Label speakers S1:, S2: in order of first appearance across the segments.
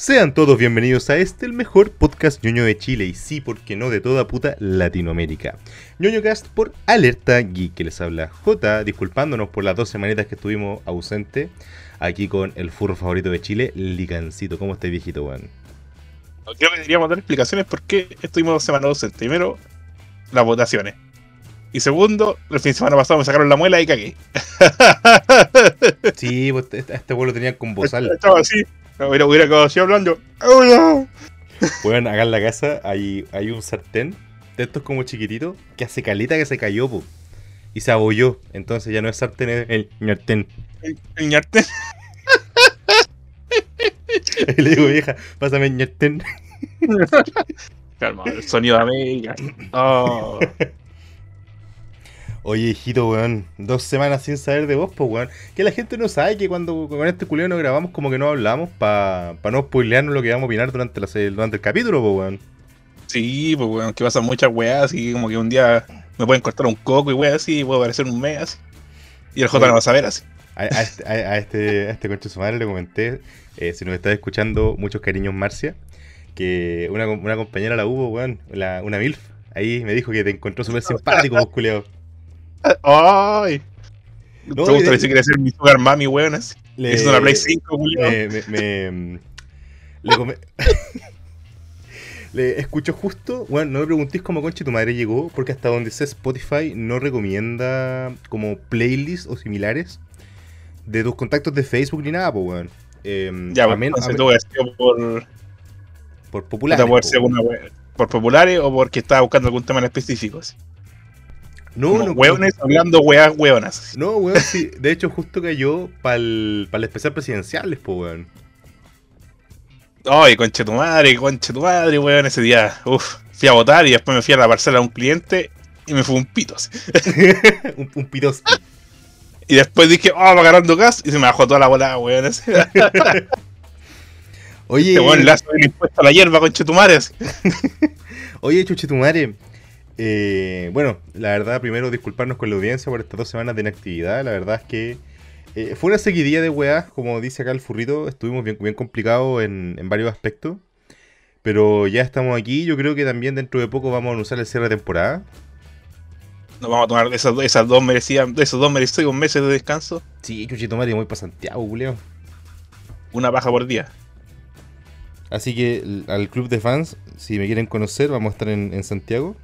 S1: Sean todos bienvenidos a este, el mejor podcast ñoño de Chile y sí, porque no de toda puta Latinoamérica. ñoñocast por Alerta Geek, que les habla J, disculpándonos por las dos semanitas que estuvimos ausentes, aquí con el furro favorito de Chile, Licancito. ¿Cómo estás, viejito, weón?
S2: Creo que deberíamos dar explicaciones por qué estuvimos dos semanas ausentes. Primero, las votaciones. Y segundo, el fin de semana pasado me sacaron la muela y cagué.
S1: Sí, pues este, este vuelo tenía con bozal.
S2: Estaba así. Hubiera, hubiera quedado así hablando. ¡Hola!
S1: Weón, acá en la casa hay, hay un sartén de estos como chiquititos que hace calita que se cayó, po. Y se abolló. Entonces ya no es sartén, es el ñartén.
S2: El- el ñarte.
S1: Y le digo, vieja, pásame el ñartén.
S2: Calma, el sonido de América. Oh.
S1: Oye, hijito, weón, dos semanas sin saber de vos, pues, weón. Que la gente no sabe que cuando con este culeo no grabamos, como que no hablamos para no spoilearnos lo que vamos a opinar durante, la, durante el capítulo, pues, weón.
S2: Sí, pues weón, que pasan muchas weas y como que un día me pueden cortar un coco y weas así y puedo aparecer un mes así. Y el J no va a saber así.
S1: A, a este, a, a este, a este concho de su madre le comenté, eh, si nos está escuchando, muchos cariños, Marcia, que una, una compañera la hubo, weón, la- una MILF, ahí me dijo que te encontró súper simpático, vos, culiao.
S2: ¡Ay!
S1: No,
S2: ¿Te
S1: y
S2: gusta
S1: de-
S2: si quieres ser mi sugar mami, weón? así?
S1: Le-
S2: Es una Play 5, Julio.
S1: me, me, me- le, come- le escucho justo, bueno, no me preguntéis cómo conche tu madre llegó, porque hasta donde sé Spotify no recomienda como playlists o similares de tus contactos de Facebook ni nada, pues, weón. Em,
S2: ya,
S1: men-
S2: entonces tú has sido por,
S1: por populares.
S2: por,
S1: weón.
S2: por populares o porque estaba buscando algún tema en específico. así.
S1: No,
S2: Como
S1: no,
S2: hueones hablando weas hueonas.
S1: No, weón, sí. De hecho, justo cayó para el, especial presidenciales, pues, weón.
S2: Ay, conche tu madre, conche tu madre, weón, ese día. Uf, fui a votar y después me fui a la parcela de un cliente y me fue un pito. así.
S1: un, un.
S2: Y después dije, oh, va ganando gas y se me bajó toda la bola, weón. así.
S1: Oye,
S2: Este weón le hace el impuesto a la hierba, conche tu madre.
S1: oye, Chuchetumare. Eh, bueno, la verdad, primero disculparnos con la audiencia por estas dos semanas de inactividad. La verdad es que eh, fue una seguidilla de weas, como dice acá el furrito. Estuvimos bien, bien complicados en, en varios aspectos. Pero ya estamos aquí. Yo creo que también dentro de poco vamos a anunciar el cierre de temporada.
S2: Nos vamos a tomar esas, do- esas dos merecidas, esos dos merecidos meses de descanso,
S1: Sí, Chuchetumare, voy para Santiago, Julio.
S2: una paja por día.
S1: Así que al club de fans, si me quieren conocer, vamos a estar en, en Santiago.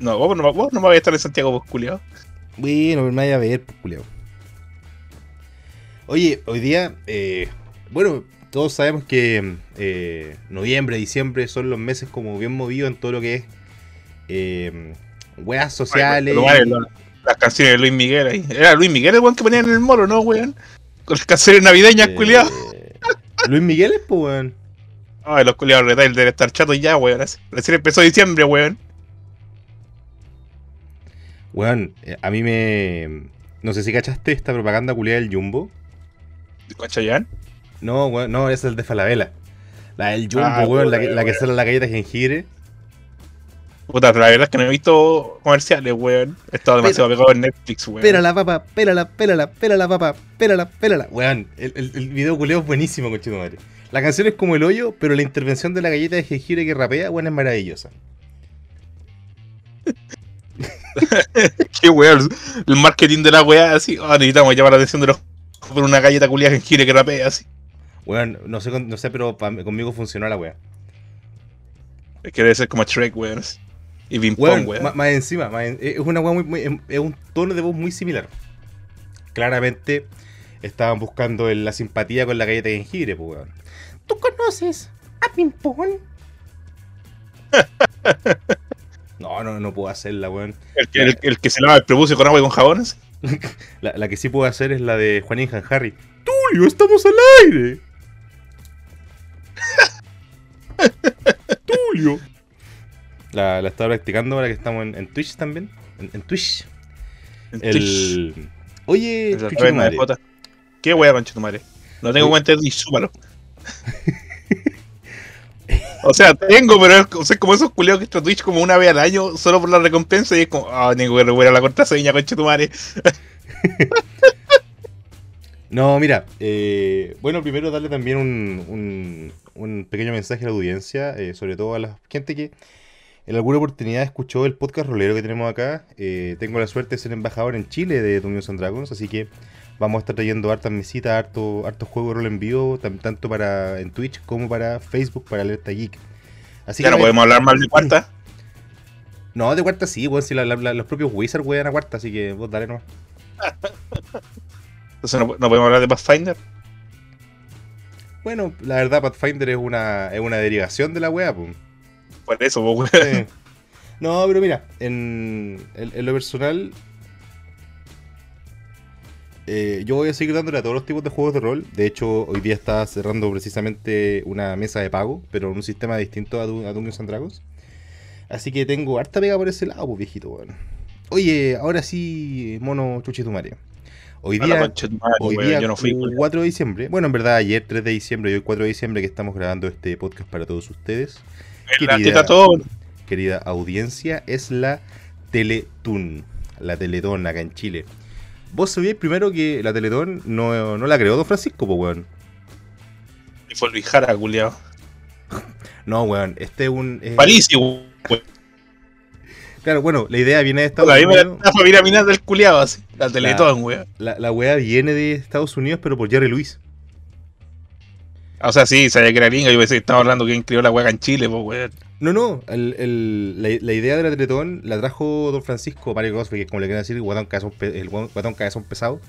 S2: No, vos no, vos no me vais a estar en Santiago, vos, culiao.
S1: Bueno, me vaya a ver, pues, culiao. Oye, hoy día, eh, bueno, todos sabemos que eh, noviembre, diciembre son los meses como bien movidos en todo lo que es eh, weas sociales.
S2: Vale, las canciones de Luis Miguel ahí. Era Luis Miguel el weón que ponían en el moro, ¿no, weón? Con las canciones navideñas,
S1: Eh,
S2: culiao.
S1: Luis Miguel es, pues, weón.
S2: Ay, los culiados retail deben estar chatos ya, weón. Recién empezó diciembre, weón.
S1: Weón, eh, a mí me. No sé si cachaste esta propaganda culiada del Jumbo.
S2: ¿Con Chayanne?
S1: No, weón, no, esa es el de Falabella. La del Jumbo,
S2: Ah,
S1: weón, la que, la que
S2: weón.
S1: sale en la galleta de jengibre.
S2: Puta, la verdad es que no he visto comerciales, weón. He estado demasiado pegado en Netflix, weón.
S1: Pélala, papá, pélala, pélala, pélala, papá, pélala, pélala. Weón, el, el, el video culeo es buenísimo, conchito madre. La canción es como el hoyo, pero la intervención de la galleta de jengibre que rapea, weón, es maravillosa.
S2: Qué weón. El marketing de la weá, así. Oh, necesitamos llamar la atención de los. por una galleta culiada jengibre que rapea, así.
S1: Weón, no sé, no sé pero conmigo funcionó la weá.
S2: Es que debe ser como Shrek, weón. Y ping pong, weón.
S1: más encima, más en- es una weá muy, muy- es un tono de voz muy similar. Claramente estaban buscando el- la simpatía con la galleta de jengibre, pues weón. ¿Tú conoces a Pimpón? no, no, no puedo hacerla, weón.
S2: El, que- el- el que se lava el prepucio con agua y con jabones.
S1: La, la que sí puedo hacer es la de Juanín Harry. Tulio, estamos al aire. Tulio. La, la estaba practicando ahora que estamos en, en Twitch también. En, en Twitch.
S2: En Twitch.
S1: El... Oye, Chucho
S2: taberna de
S1: madre,
S2: Jota. ¿Qué weá, concha tu madre? No tengo
S1: Oye.
S2: cuenta de Twitch, súmalo. O sea, tengo, pero es, como esos culeos que a Twitch como una vez al año solo por la recompensa y es como, ah, tengo que recuperar la contraseña, concha tu madre.
S1: No, mira, eh, bueno, primero darle también un, un, un pequeño mensaje a la audiencia, eh, sobre todo a la gente que en alguna oportunidad escuchó el podcast rolero que tenemos acá. Eh, tengo la suerte de ser embajador en Chile de Dungeons and Dragons, así que vamos a estar trayendo hartas mesitas, harto, hartos juegos de rol en vivo, tanto para en Twitch como para Facebook, para Alerta Geek. Así
S2: ya
S1: que
S2: no podemos hablar mal de cuarta.
S1: No, de cuarta sí, weón, si la- la- la- los propios Wizards juegan a cuarta, así que vos dale nomás.
S2: Entonces no, no podemos hablar de Pathfinder.
S1: Bueno, la verdad, Pathfinder es una, es una derivación de la wea, pues.
S2: Por eso, pues.
S1: Sí. No, pero mira, en, en- en lo personal, eh, yo voy a seguir dándole a todos los tipos de juegos de rol. De hecho, hoy día está cerrando precisamente una mesa de pago, pero en un sistema distinto a, Dun- a Dungeons and Dragons. Así que tengo harta pega por ese lado, pues viejito, weón. Oye, ahora sí, mono chuchitumare. Hoy día,
S2: madre,
S1: hoy día
S2: yo no fui. weón.
S1: 4 de diciembre, bueno, en verdad ayer 3 de diciembre y hoy 4 de diciembre que estamos grabando este podcast para todos ustedes.
S2: En la
S1: querida-
S2: teta
S1: querida audiencia, es la Teletún, la Teletón acá en Chile. Vos sabíais primero que la Teletón no, no la creó Don Francisco, pues, weón.
S2: Y fue Luis Jara, culiao.
S1: No, weón, este es un... eh,
S2: Palicio, weón.
S1: claro, bueno, la idea viene de Estados
S2: La
S1: Unidos.
S2: la familia mina del culiao, así. La Teletón, weón.
S1: La, la weá viene de Estados Unidos, pero por Jerry Lewis.
S2: O sea, sí, sabía que era gringa. Yo pensé que estaba hablando que creó la hueá en Chile, pues, weón.
S1: No, no, el- el- la, la idea de la Teletón la trajo Don Francisco Mario Cosby, que es como le quieren decir, el guatón cabezón, el guatón cabezón pesado.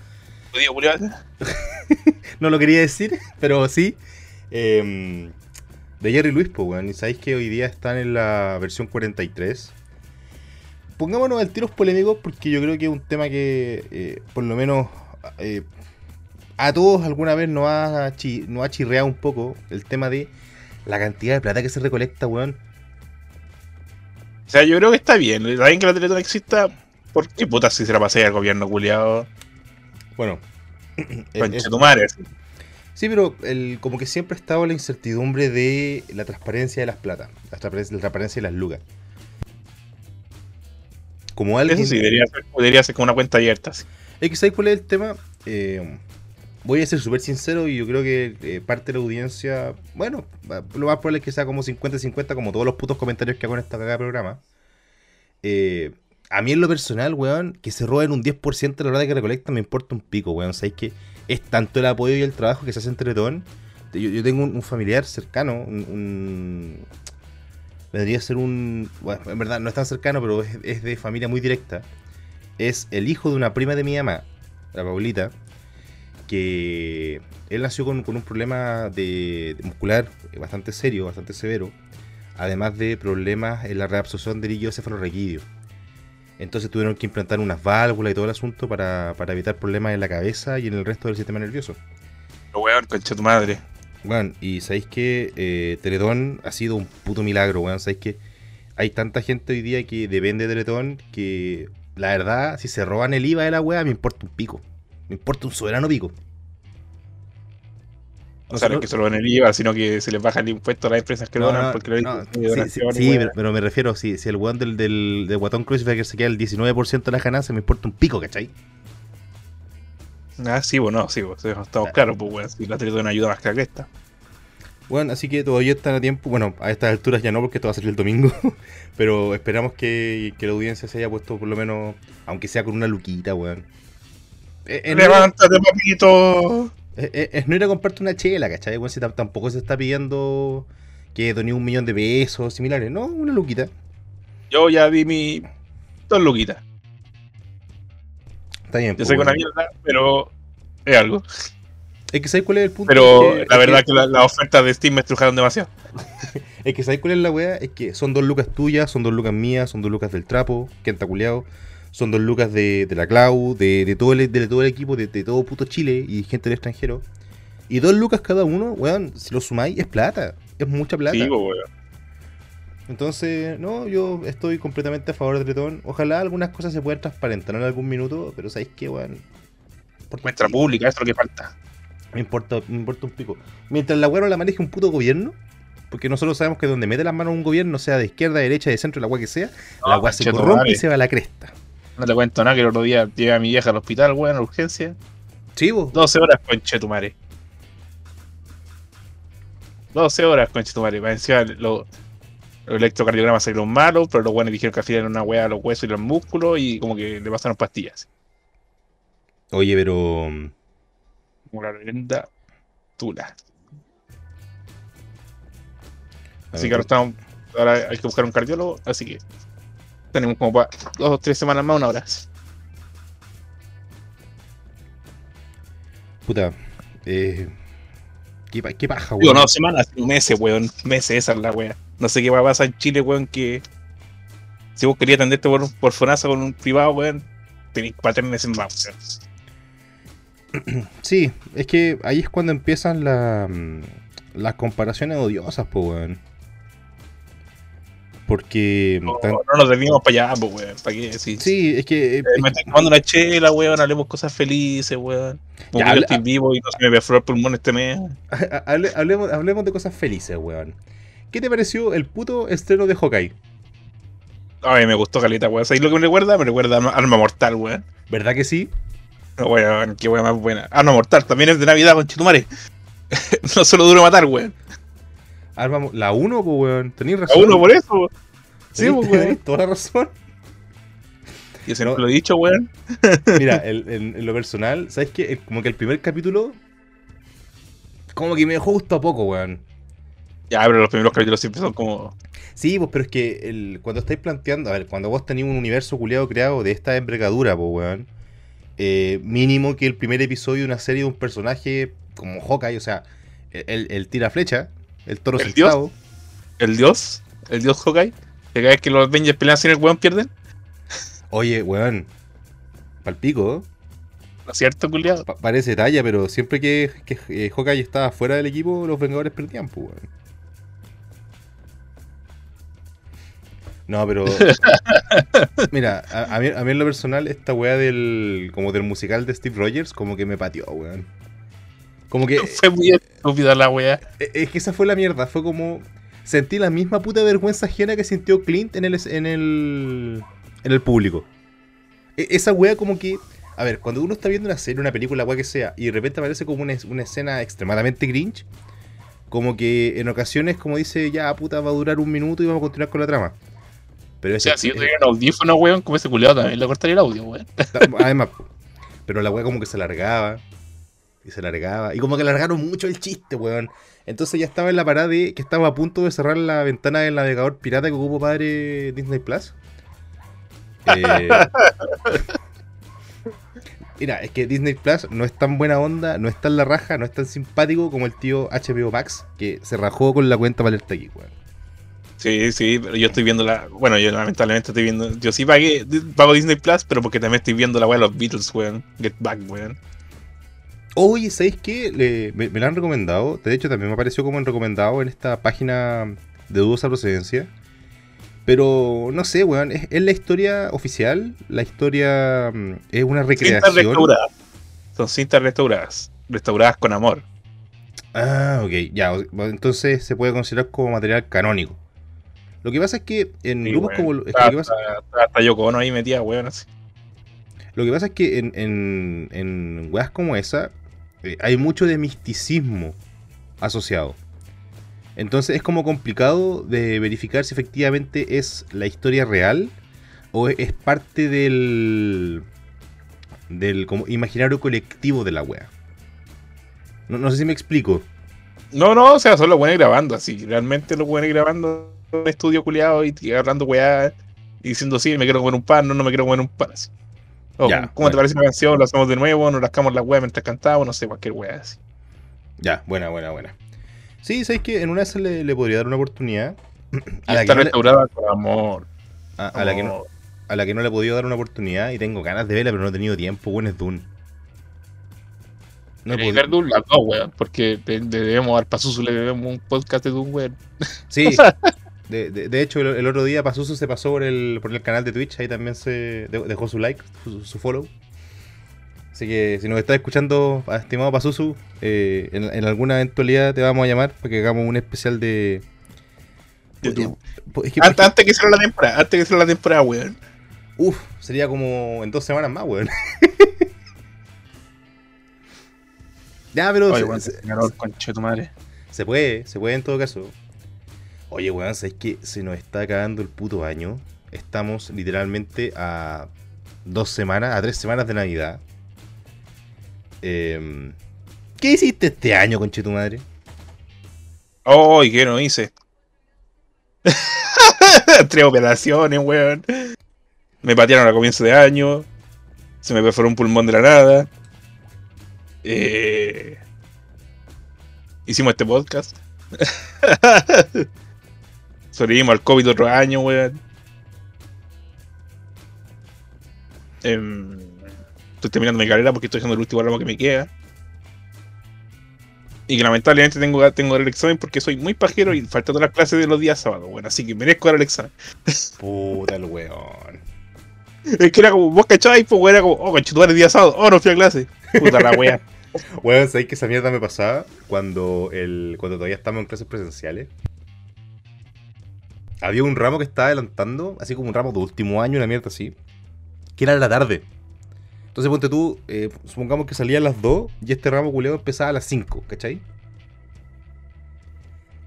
S1: No lo quería decir, pero sí. Eh, de Jerry Lewis, pues, weón. Y sabéis que hoy día están en la versión 43. Pongámonos al tiros polémicos porque yo creo que es un tema que, eh, por lo menos, eh, a todos alguna vez nos ha, chi- nos ha chirreado un poco el tema de la cantidad de plata que se recolecta, weón.
S2: O sea, yo creo que está bien. Está bien que la Teletón exista. ¿Por qué puta si se la pasé al gobierno, culiao?
S1: Bueno. es-
S2: Concha
S1: es-
S2: tu madre, así.
S1: Sí, pero el, como que siempre ha estado la incertidumbre de la transparencia de las plata, la transparencia, la transparencia de las lucas. Como alguien...
S2: Eso sí, debería ser, debería ser como una cuenta abierta. así.
S1: Es que ¿sabes cuál es el tema? Eh, voy a ser súper sincero y yo creo que eh, parte de la audiencia, bueno, lo más probable es que sea como 50-50, como todos los putos comentarios que hago en esta cagada de programa. Eh, a mí en lo personal, weón, que se roben un 10% de la plata que recolectan me importa un pico, weón. ¿Sabes que es tanto el apoyo y el trabajo que se hace entre todos? Yo, tengo un, un familiar cercano, un, un- Vendría a ser un... Bueno, en verdad no es tan cercano, pero es, es de familia muy directa. Es el hijo de una prima de mi mamá, la Paulita, que él nació con, con un problema de, de muscular bastante serio, bastante severo, además de problemas en la reabsorción del líquido cefalorraquídeo. Entonces tuvieron que implantar unas válvulas y todo el asunto para, para evitar problemas en la cabeza y en el resto del sistema nervioso.
S2: Pero, weón, concha tu madre.
S1: Bueno, y sabéis que eh, Teletón ha sido un puto milagro, weón. Sabéis que hay tanta gente hoy día que depende de Teletón que la verdad, si se roban el IVA de la weá, me importa un pico. Me importa un soberano pico.
S2: O sea, no es que se lo den el IVA, sino que se les baja el impuesto a las empresas que
S1: No,
S2: donan
S1: no,
S2: porque lo
S1: no,
S2: dicen de
S1: sí, sí, sí, pero, me refiero, si, si el weón del, del, del guatón Crucifier se queda el 19% de las ganancias, me importa un pico, ¿cachai?
S2: Ah, sí, bueno, sí, pues, estamos
S1: Ah.
S2: claros, pues, weón. Si la Teletón ayuda más que la cresta.
S1: Bueno, así que todavía están a tiempo. Bueno, a estas alturas ya no, porque esto va a salir el domingo. Pero esperamos que, que la audiencia se haya puesto por lo menos, aunque sea con una luquita, weón. Eh, eh,
S2: Levántate, papito.
S1: eh, eh, es no ir a comprarte una chela, ¿cachai? Weón, si tam- tampoco se está pidiendo que doné un millón de pesos similares. No, una luquita.
S2: Yo ya di mi dos luquitas.
S1: Está bien.
S2: Yo
S1: pues,
S2: sé que una
S1: weón.
S2: mierda, pero es algo.
S1: Es que ¿sabes cuál es el punto?
S2: Pero
S1: Es que-
S2: la
S1: es
S2: verdad
S1: que-
S2: que la- las ofertas de Steam me estrujaron demasiado.
S1: Es que ¿sabes cuál es la weá? Es que son dos lucas tuyas, son dos lucas mías, son dos lucas del trapo, que culeado, son dos lucas de, de la Clau, de, de todo el, de todo el equipo, de, de todo puto Chile y gente del extranjero. Y dos lucas cada uno, weón, si lo sumáis, es plata. Es mucha plata.
S2: Sí, pues, weón.
S1: Entonces, no, yo estoy completamente a favor de Tretón. Ojalá algunas cosas se puedan transparentar en algún minuto, pero ¿sabéis qué, weón?
S2: Muestra pública, eso es lo que falta.
S1: Me importa, me importa un pico. Mientras la weá no la maneje un puto gobierno, porque nosotros sabemos que donde mete las manos un gobierno, sea de izquierda, derecha, de centro, la weá que sea, la weá se corrompe y se va a la cresta.
S2: No te cuento nada que el otro día llevé a mi vieja al hospital, weón, a urgencia.
S1: Sí, vos.
S2: 12 horas, conche tu madre. 12 horas, conche tu madre. Para encima, lo- los electrocardiogramas salieron malos, pero los buenos dijeron que al final era una weá a los huesos y los músculos y como que le pasaron pastillas.
S1: Oye, pero.
S2: Como la leyenda Tula. Así que ahora, estamos, ahora hay que buscar un cardiólogo, así que tenemos como para dos o tres semanas más, una hora.
S1: Puta. Eh, ¿qué, qué paja,
S2: Digo,
S1: weón?
S2: no semanas, meses, weón. Meses, esa es la wea. No sé qué va a pasar en Chile, weón, que si vos querías atenderte por, por Fonasa con un privado, weón, tenéis para tres meses más, weón.
S1: Sí, es que ahí es cuando empiezan la, mm, las comparaciones odiosas, pues, weón. Porque.
S2: No,
S1: tan-
S2: no nos desviamos para allá, pues, weón. ¿Para qué? Sí.
S1: Sí, es que. eh,
S2: Eh, me estoy tomando una chela, weón, hablemos cosas felices, weón.
S1: Ya,
S2: yo estoy vivo y no se me perforó el pulmón este mes.
S1: hable- hablemos, hablemos de cosas felices, weón. ¿Qué te pareció el puto estreno de Hawkeye?
S2: Ay, me gustó Caleta, weón. ¿Sabes lo que me recuerda? Me recuerda a Arma- Mortal, weón.
S1: ¿Verdad que sí?
S2: No, Weón, qué weón más buena. Arma Mortal, también es de Navidad, con Chitumare. no solo duro matar, weón.
S1: Arma, la 1, pues, weón. Tenéis razón.
S2: uno por eso, weón. Sí, pues, weón.
S1: tenéis toda la razón.
S2: Yo siempre
S1: No.
S2: lo he dicho, weón.
S1: Mira, el- en, en lo personal, ¿sabes qué? El- Como que el primer capítulo. Como que me dejó gusto a poco, weón.
S2: Ya, pero los primeros capítulos siempre son como.
S1: Sí, pues, pero es que el, cuando estáis planteando, a ver, cuando vos tenéis un universo culiado creado de esta envergadura, pues, weón, eh, mínimo que el primer episodio de una serie de un personaje como Hawkeye, o sea, el, el tira flecha, el toro
S2: ¿El
S1: sentado.
S2: El dios, el dios Hawkeye. Que cada vez que los Avengers pelean sin el weón pierden.
S1: Oye, weón, palpico,
S2: ¿No es cierto, culiado?
S1: pa- parece talla, pero siempre que, que eh, Hawkeye estaba fuera del equipo, los Vengadores perdían, pues, weón. No, pero. Mira, a, a mí, a mí en lo personal, esta weá del. como del musical de Steve Rogers, como que me pateó, weón. Como que.
S2: Fue muy estúpida la weá.
S1: eh, Es que esa fue la mierda. Fue como. Sentí la misma puta vergüenza ajena que sintió Clint en el. en el. en el público. E- esa weá como que. A ver, cuando uno está viendo una serie, una película, weá que sea, y de repente aparece como una, es- una escena extremadamente cringe. Como que en ocasiones, como dice, ya puta, va a durar un minuto y vamos a continuar con la trama. Pero
S2: O
S1: ese,
S2: sea, si yo tuviera un audífono, weón, como ese culiado también le cortaría el audio, weón.
S1: Además, pero la weá como que se alargaba. Y se alargaba. Y como que alargaron mucho el chiste, weón. Entonces ya estaba en la parada de que estaba a punto de cerrar la ventana del navegador pirata que ocupo padre Disney Plus. Eh, Mira, es que Disney Plus no es tan buena onda, no es tan la raja, no es tan simpático como el tío HBO Max, que se rajó con la cuenta para alerta aquí, weón.
S2: Sí, sí, pero yo estoy viendo la. Bueno, yo lamentablemente estoy viendo. Yo sí pagué, pago Disney Plus, pero porque también estoy viendo la weá de los Beatles, weón. Get Back, weón.
S1: Oye, ¿sabéis qué? Le- me, me la han recomendado. De hecho, también me apareció como en recomendado en esta página de dudosa procedencia. Pero no sé, weón. ¿Es, es la historia oficial? ¿La historia mm, es una
S2: Cintas
S1: recreación?
S2: restauradas. Son cintas restauradas. Restauradas con amor.
S1: Ah, ok, ya. Entonces se puede considerar como material canónico. Lo que pasa es que en
S2: Sí,
S1: grupos como.
S2: Está,
S1: lo, que pasa,
S2: hasta Yoko Ono ahí metida, weón, así.
S1: lo que pasa es que en, en, en weas como esa eh, hay mucho de misticismo asociado. Entonces es como complicado de verificar si efectivamente es la historia real o es- parte del del como imaginario colectivo de la wea. No, sé si me explico.
S2: No, no, o sea, son los buenos grabando, así. Realmente los buenos grabando en un estudio culiado y y hablando weá y diciendo sí, me quiero comer un pan, no, no me quiero comer un pan. Así. O,
S1: Ya,
S2: ¿Cómo te parece la canción? Lo hacemos de nuevo, nos rascamos la weá mientras cantamos, no sé, cualquier weá así.
S1: Ya, buena, buena, buena. Sí, sabes que en una de esas le, le podría dar una oportunidad. A la,
S2: está
S1: que no le,
S2: restaurada con amor.
S1: a- a la que no, a la que no le he podido dar una oportunidad y tengo ganas de verla, pero no he tenido tiempo, bueno, es Dune. No
S2: ver Dune, las dos, weón, porque debemos dar Pazuzu, le debemos un podcast de Dune, weón.
S1: Sí, de, de- de hecho, el, el otro día Pazuzu se pasó por el, por el canal de Twitch, ahí también se de- dejó su like, su, su follow. Así que si nos estás escuchando, estimado Pazuzu, eh, en, en alguna eventualidad te vamos a llamar para que hagamos un especial de.
S2: YouTube.
S1: Es que,
S2: Antes, antes que cierre la temporada, antes que cierre la temporada, weón.
S1: Uf, sería como en dos semanas más, weón. Ya, pero.
S2: Oye,
S1: se,
S2: weón,
S1: se-
S2: se tu madre.
S1: se puede, se puede en todo caso. Oye, weón, ¿sabes que se nos está acabando el puto año? Estamos literalmente a dos semanas, a tres semanas de Navidad. Em, ¿Qué hiciste este año, conche tu madre?
S2: Oh, ¿y qué no hice? Tres operaciones, weón. Me patearon a comienzo de año. Se me perforó un pulmón de la nada. Eh, Hicimos este podcast. Sobrevivimos al COVID otro año, weón. Em, estoy terminando mi carrera porque estoy haciendo el último ramo que me queda. Y que lamentablemente tengo, tengo el examen porque soy muy pajero y falta todas las clases de los días sábados, bueno, así que merezco dar el examen.
S1: Puta el weón.
S2: Es que era como, vos cachabais, pues weón, era como, oh, conchetumare, el día sábado, oh, no fui a clase. Puta la wea.
S1: Weón, ¿sabes que esa mierda me pasaba cuando, el, cuando todavía estábamos en clases presenciales? Había un ramo que estaba adelantando, así como un ramo de último año, una mierda así, que era en la tarde. Entonces, ponte tú, eh, supongamos que salía a las 2 y este ramo culeado empezaba a las 5, ¿cachai?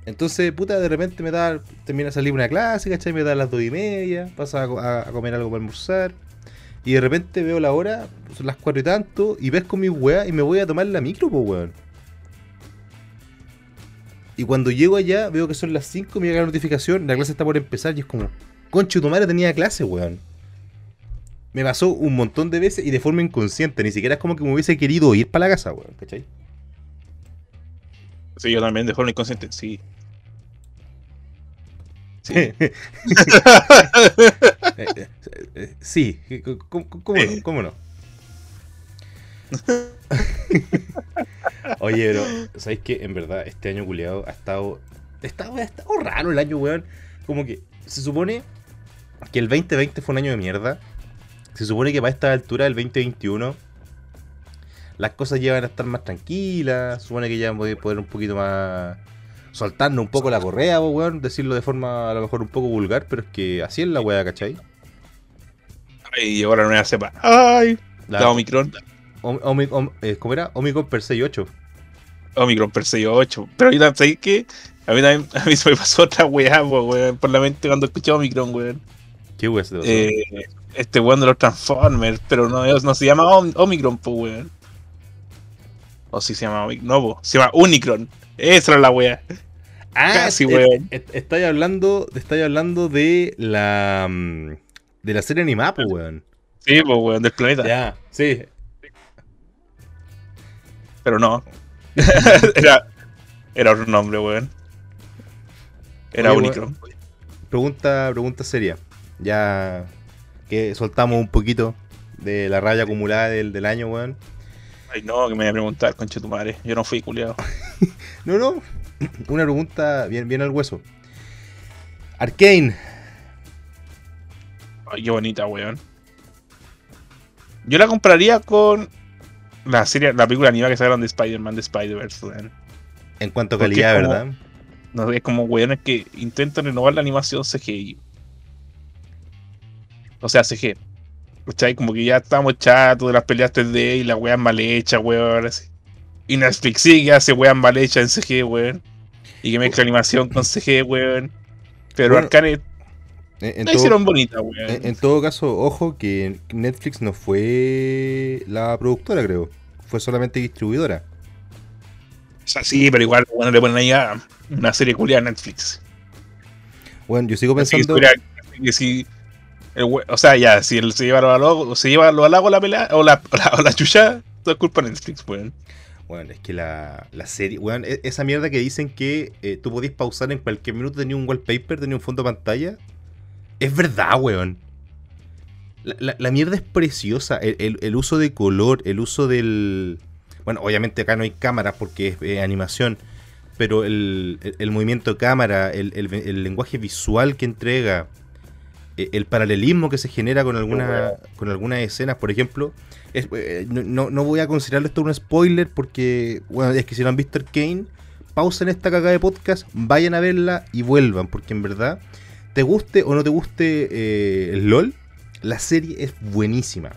S1: Entonces, puta, de repente me da, termina de salir una clase, ¿cachai? Me da a las 2 y media, pasa a, co- a- a comer algo para almorzar. Y de repente veo la hora, son las 4 y tanto, y ves con mi weá y me voy a tomar la micro, pues weón. Y cuando llego allá, veo que son las 5, me llega la notificación, la clase está por empezar y es como, concho, tu madre tenía clase, weón. Me pasó un montón de veces y de forma inconsciente, ni siquiera es como que me hubiese querido ir para la casa, weón, ¿cachai?
S2: Sí, yo también, de forma inconsciente, sí. Sí.
S1: Eh, eh, eh, sí, ¿cómo, cómo no? ¿Cómo no? Oye, pero, ¿sabéis qué? En verdad, este año culiado ha estado, ha estado. Ha estado raro el año, weón. Como que se supone que el 2020 fue un año de mierda. Se supone que para esta altura del 2021 las cosas ya van a estar más tranquilas. Se supone que ya vamos a poder un poquito más. Soltarnos un poco la correa, weón. Decirlo de forma a lo mejor un poco vulgar, pero es que así es la weá, ¿cachai?
S2: Y llegó la nueva cepa. ¡Ay!
S1: La,
S2: La Omicron.
S1: Eh, ¿Cómo era? Omicron per 8
S2: Omicron Perseo 8. Pero también, ¿sabes qué? A mí también a mí se me pasó otra weá, weón, por la mente cuando escuché Omicron, weón.
S1: ¿Qué weá se te pasó?
S2: Eh, este weón de los Transformers, pero no, no se llama Om- Omicron, pues weón. O si se llama Omicron. No, po, se llama Unicron. Esa era la weá. casi,
S1: est-
S2: weón.
S1: est- estáis hablando, estáis hablando de la mm, de la serie animada, pues, weón.
S2: Sí, pues weón, del planeta.
S1: Ya, sí.
S2: Pero no. era, era otro nombre, weón. Era
S1: Oye,
S2: Unicron.
S1: Pregunta, pregunta seria. Ya que soltamos un poquito de la raya acumulada del, del año, weón.
S2: Ay, no, que me voy a preguntar, conche tu madre. Yo no fui culiado.
S1: No, no. Una pregunta bien, bien al hueso. Arcane.
S2: Ay, qué bonita, weón. Yo la compraría con la serie, la película animada que sacaron de Spider-Man de Spider-Verse.
S1: En cuanto a calidad,
S2: como-
S1: ¿verdad?
S2: No, es como weones que intentan renovar la animación CGI. O sea, CG. ¿Cachai? Como que ya estamos chatos de las peleas 3D y las weas mal hechas, weón. Y Netflix sí que hace weas mal hechas en CG, weón. Y que mezcla animación con CG, weón. Pero
S1: Bueno,
S2: Arcane
S1: En, en
S2: la
S1: todo-
S2: hicieron bonita, weón.
S1: En, en todo caso, ojo que Netflix no fue la productora, creo. Fue solamente distribuidora.
S2: O sea, sí, pero igual, bueno, le ponen ahí a una serie culiada a Netflix.
S1: Bueno, yo sigo pensando.
S2: que si el we- o sea, ya, si él se lleva lo al lago, se lleva lo al lago la pelea, o la, o la, o la chucha, todo es culpa de Netflix, weón.
S1: Bueno, es que la, la serie. Weón, e- esa mierda que dicen que eh, tú podías pausar en cualquier minuto, tenía un wallpaper, tenía un fondo de pantalla. Es verdad, weón. La, la- la mierda es preciosa. El, el- el uso de color, el uso del. Bueno, obviamente acá no hay cámaras porque es eh, animación. Pero el, el- movimiento de cámara, el, lenguaje visual que entrega, eh, el paralelismo que se genera con, alguna, con algunas escenas, por ejemplo. es- eh, no, voy a considerarlo esto un spoiler porque, bueno, es que si no han visto Arcane, pausen esta cagada de podcast, vayan a verla y vuelvan, porque en verdad, te guste o no te guste eh, LOL, la serie es buenísima.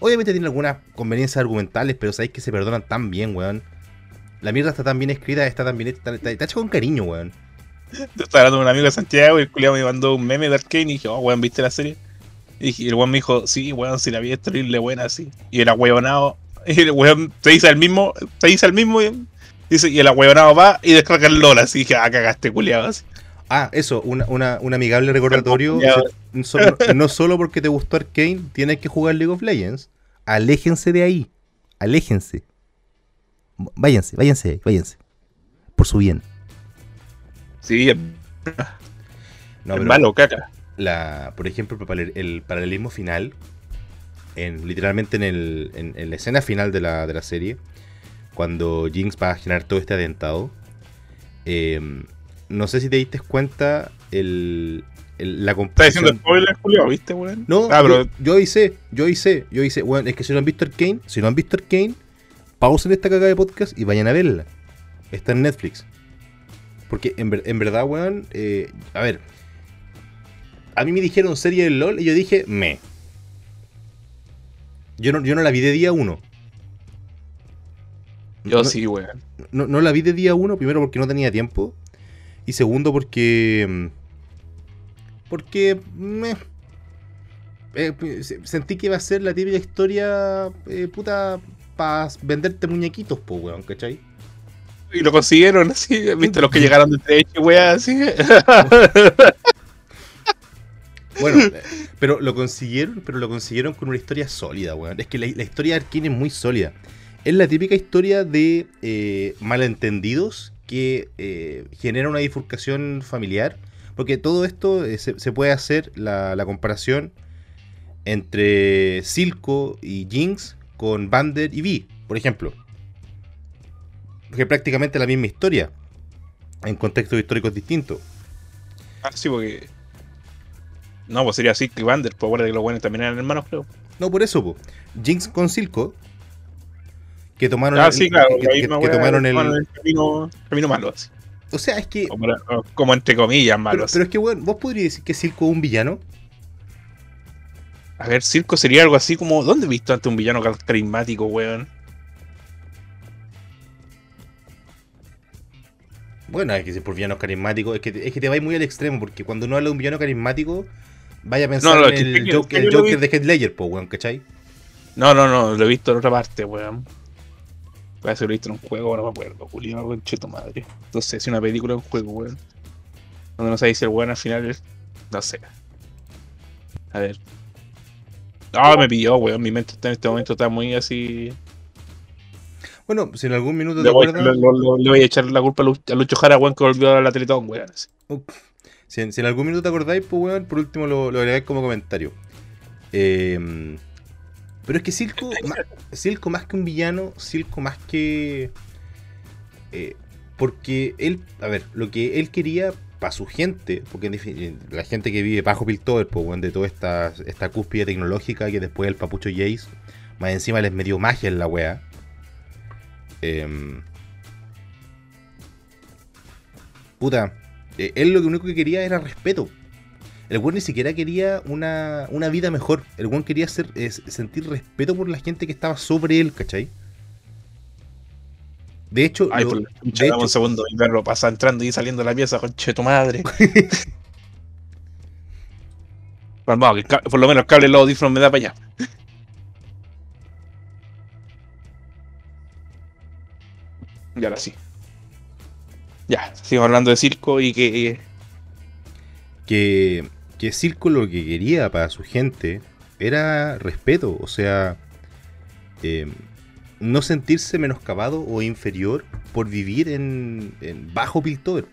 S1: Obviamente tiene algunas conveniencias argumentales, pero sabéis que se perdonan tan bien, weón. La mierda está tan bien escrita, está tan bien está, está, está con cariño, weón.
S2: Yo estaba hablando con un amigo de Santiago y el culiao me mandó un meme de Arkane y dije, oh, weón, ¿viste la serie? Y, el weón me dijo, sí, weón, si la vi es terrible buena, así. Y el ahueonado, el weón se dice el mismo, se dice el mismo, y, dice, y el ahueonado va y descarga el LOL, así dije, ah, cagaste, culiao, así.
S1: Ah, eso, una, una, un amigable recordatorio. No solo- no solo porque te gustó Arkane, tienes que jugar League of Legends. Aléjense de ahí. Aléjense. Váyanse, váyanse, váyanse. Por su bien.
S2: Sí,
S1: No,
S2: malo, caca.
S1: la, por ejemplo, el paralel- el paralelismo final, en, literalmente en, el, en, en la escena final de la, de la serie, cuando Jinx va a generar todo este atentado, eh, no sé si te diste cuenta el, el- la
S2: Estás diciendo
S1: comparación.
S2: spoiler, culiao, ¿viste, weón?
S1: No,
S2: ah, pero
S1: yo, yo hice, yo hice, yo hice. Bueno, es que si no han visto Arkane, si no han visto Arkane, pausen esta cagada de podcast y vayan a verla. Está en Netflix. Porque en, ver- en verdad, weón, eh, a ver. A mí me dijeron serie del LOL y yo dije, me. Yo no, yo no la vi de día uno.
S2: yo
S1: no,
S2: sí, weón.
S1: No, no la vi de día uno, primero porque no tenía tiempo. Y segundo porque. mm, Porque. meh. Eh, se- sentí que iba a ser la típica historia. eh, puta. Para venderte muñequitos, po, weón, ¿cachai?
S2: Y lo consiguieron, así, ¿viste? Los que llegaron de Treche, weón, así.
S1: Bueno, eh, pero lo consiguieron, pero lo consiguieron con una historia sólida, weón. Es que la, la historia de Arkane es muy sólida. Es la típica historia de eh, malentendidos que eh, genera una bifurcación familiar. Porque todo esto eh, se, se puede hacer la, la comparación entre Silco y Jinx con Bander y Vi, por ejemplo. Que prácticamente la misma historia, en contextos históricos distintos.
S2: Ah, sí, porque. No, pues sería así que Vander, pues acuérdate que los buenos también eran hermanos, creo.
S1: No, por eso. Jinx con Silco. Que tomaron
S2: Ah,
S1: el,
S2: sí, claro,
S1: que, tomaron el.
S2: camino, camino malo, así.
S1: O sea, es que.
S2: Como, como entre comillas, malo.
S1: Pero, es que, weón, vos podrías decir que Silco es un villano.
S2: A ver, Circo sería algo así como. ¿Dónde he visto antes un villano car- carismático, weón?
S1: Bueno, es que si por villanos carismáticos, es que, te- es que te vais muy al extremo, porque cuando uno habla de un villano carismático, vaya a pensar
S2: No, no,
S1: en el,
S2: que-
S1: Joker, el Joker de Heath Ledger, po, weón, ¿cachai?
S2: No, no, no, lo he visto en otra parte, weón. Lo he visto en un juego, no me acuerdo, Julio, cheto madre. Entonces, si una película o un juego, weón. Donde no sabéis si el weón al final es. No sé. A ver. Ah, me pilló, weón. Mi mente está- en este momento está muy así.
S1: Bueno, si en algún minuto te
S2: Le voy,
S1: acuerdas.
S2: le- le- le voy a echar la culpa a Lu- a Lucho Jara, weón, que volvió a la Teletón, weón. así.
S1: Si en, si en algún minuto te acordáis, pues weón, por último lo, lo agregáis como comentario. Eh, pero es que Silco, ma- Silco más que un villano, Silco más que. eh, porque él, a ver, lo que él quería para su gente, porque la gente que vive bajo Piltover, pues weón, de toda esta, esta cúspide tecnológica que después el papucho Jace, más encima les metió magia en la wea. Em, puta, eh, él lo único que quería era respeto. El weón ni siquiera quería una, una vida mejor. El weón quería ser, eh, sentir respeto por la gente que estaba sobre él, ¿cachai? De hecho,
S2: Ay,
S1: lo-
S2: por la chucha,
S1: de
S2: dame un segundo. Mi perro pasa entrando y saliendo de la pieza, conche tu madre. Que por lo menos el cable de los audífonos me da para allá. Y ahora sí. Ya, sigo hablando de circo y que.
S1: que, que Silco lo que quería para su gente era respeto, o sea, eh, no sentirse menoscabado o inferior por vivir en, en bajo Piltover.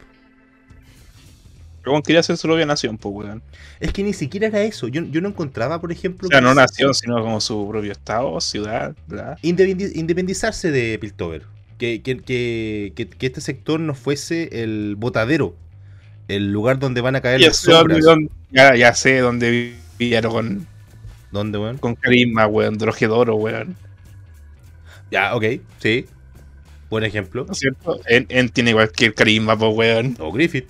S2: Pero bueno, quería hacer su propia nación, pues, weón.
S1: Es que ni siquiera era eso. Yo, yo no encontraba, por ejemplo,
S2: O sea, no nación, sino como su propio estado, ciudad, bla.
S1: independi- independizarse de Piltover. Que, que, que, este sector no fuese el botadero, el lugar donde van a caer
S2: Ya
S1: las sombras.
S2: Ya, ya sé dónde vivían con,
S1: ¿Dónde, weón?
S2: con carisma, weón, Drogedoro, weón.
S1: Ya, ok, sí. Buen ejemplo.
S2: ¿No es cierto? En, en tiene cualquier carisma, pues, weón.
S1: O Griffith.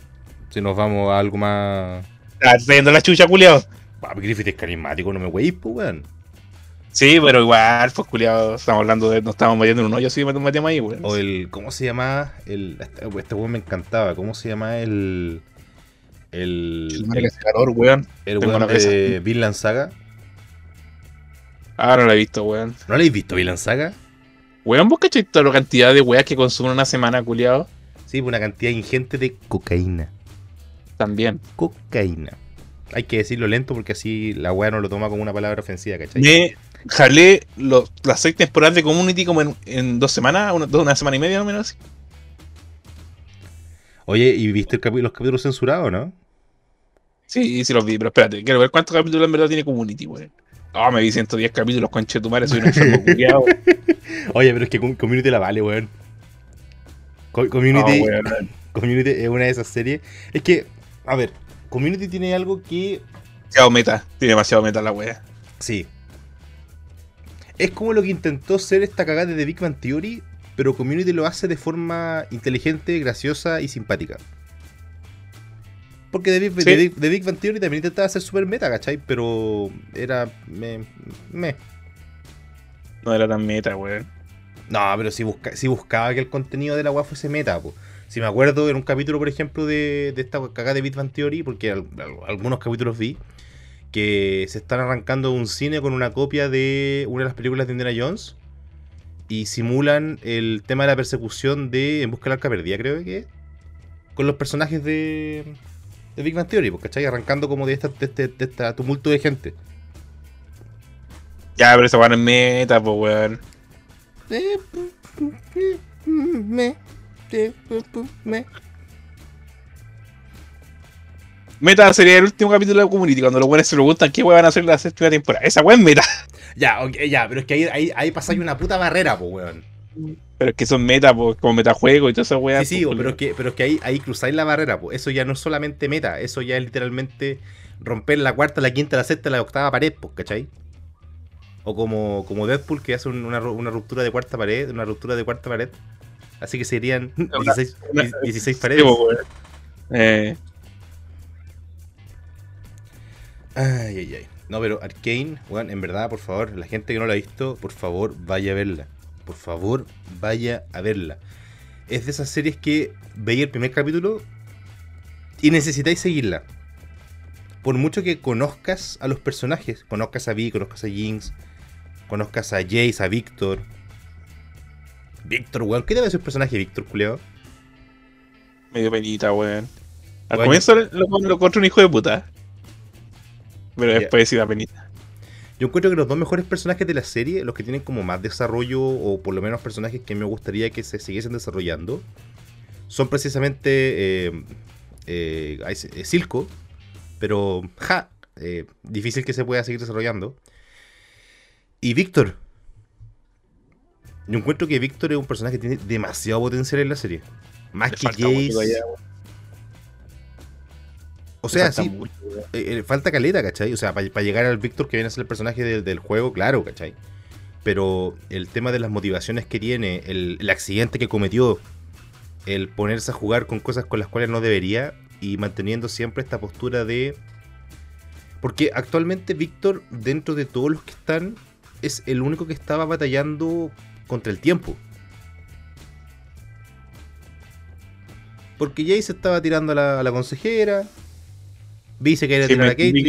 S1: Si nos vamos a algo más.
S2: Estás trayendo la chucha, culiao.
S1: Ah, Griffith es carismático, no me weís, pues, weón.
S2: Sí, pero igual, pues culiado, estamos hablando de. Nos estamos metiendo en un hoyo, sí, nos metimos ahí, weón.
S1: O el. ¿Cómo se llama? El, este este weón me encantaba. ¿Cómo se llama el. El.
S2: El, el, weón.
S1: El weón de Vinland Saga.
S2: Ah, no lo he visto, weón.
S1: ¿No lo habéis visto, Vinland Saga?
S2: Weón, ¿vos cachai toda la cantidad de weas que consumen una semana, culiado?
S1: Sí, una cantidad ingente de cocaína.
S2: También.
S1: Cocaína. Hay que decirlo lento porque así la wea no lo toma como una palabra ofensiva, ¿cachai?
S2: Me jalé los, las seis temporadas de Community como en, dos semanas, una, una semana y media, o menos.
S1: Oye, ¿y viste los capítulos censurados, no?
S2: Sí, sí los vi, pero espérate, quiero ver cuántos capítulos en verdad tiene Community, weón. Ah, me vi 110 capítulos, conche tu madre, soy un enfermo culiado.
S1: Oye, pero es que Community la vale, weón. Community, Community es una de esas series. Es que, a ver, Community tiene algo que.
S2: Demasiado meta, tiene demasiado meta la wea.
S1: Sí. Es como lo que intentó ser esta cagada de The Big Bang Theory, pero Community lo hace de forma inteligente, graciosa y simpática. Porque The Big, Bang Theory también intentaba ser super meta, ¿cachai? Pero era. Me. me.
S2: No era tan meta, weón.
S1: No, pero si, busca, si buscaba que el contenido de la weá fuese meta, pues. Si me acuerdo en un capítulo, por ejemplo, de, de esta cagada de Big Bang Theory, porque algunos capítulos vi, que se están arrancando un cine con una copia de una de las películas de Indiana Jones y simulan el tema de la persecución de En busca del arca perdida, creo que con los personajes de, de Big Bang Theory, pues, ¿cachai? Arrancando como de, esta, de, este, de este tumulto de gente.
S2: Ya, pero eso van en meta, pues, weón.
S1: me, me.
S2: Meta sería el último capítulo de Community, cuando los buenos se preguntan qué weón van a hacer la sexta temporada. Esa weón es meta.
S1: Ya, okay, ya, pero es que ahí, ahí, ahí pasáis una puta barrera, pues, weón.
S2: Pero es que son meta, pues, como metajuego y toda esa weá.
S1: Sí, sí, pero, es que, pero es que ahí, ahí cruzáis la barrera, pues. Eso ya no es solamente meta, eso ya es literalmente romper la cuarta, la quinta, la sexta, la octava pared, pues, ¿cachai? O como, como Deadpool que hace una, una, ruptura de cuarta pared, una ruptura de cuarta pared. Así que serían 16, 16 paredes. eh. Ay, ay, ay. No, pero Arkane, weón, en verdad, por favor, la gente que no la ha visto, por favor, vaya a verla por favor, vaya a verla. Es de esas series que veis el primer capítulo y necesitáis seguirla. Por mucho que conozcas a los personajes, conozcas a Vi, conozcas a Jinx, conozcas a Jace, a Víctor. Víctor, weón, ¿qué debe ser el personaje de Víctor, culeo?
S2: Medio penita, weón. Al comienzo lo, lo, un hijo de puta. Pero después sí da penita.
S1: Yo encuentro que los dos mejores personajes de la serie, los que tienen como más desarrollo, o por lo menos personajes que me gustaría que se siguiesen desarrollando, son precisamente eh, eh, eh Silco, pero ja, eh, difícil que se pueda seguir desarrollando. Y Víctor. Yo encuentro que Víctor es un personaje que tiene demasiado potencial en la serie. Más que Jace. O sea, sí, eh, eh, falta caleta, ¿cachai? O sea, para llegar al Víctor que viene a ser el personaje del, juego, claro, ¿cachai? Pero el tema de las motivaciones que tiene, el, accidente que cometió, el ponerse a jugar con cosas con las cuales no debería y manteniendo siempre esta postura de... Porque actualmente Víctor, dentro de todos los que están, es el único que estaba batallando contra el tiempo. Porque Jay se estaba tirando a la consejera, Vi se quería tirar a Caitlyn.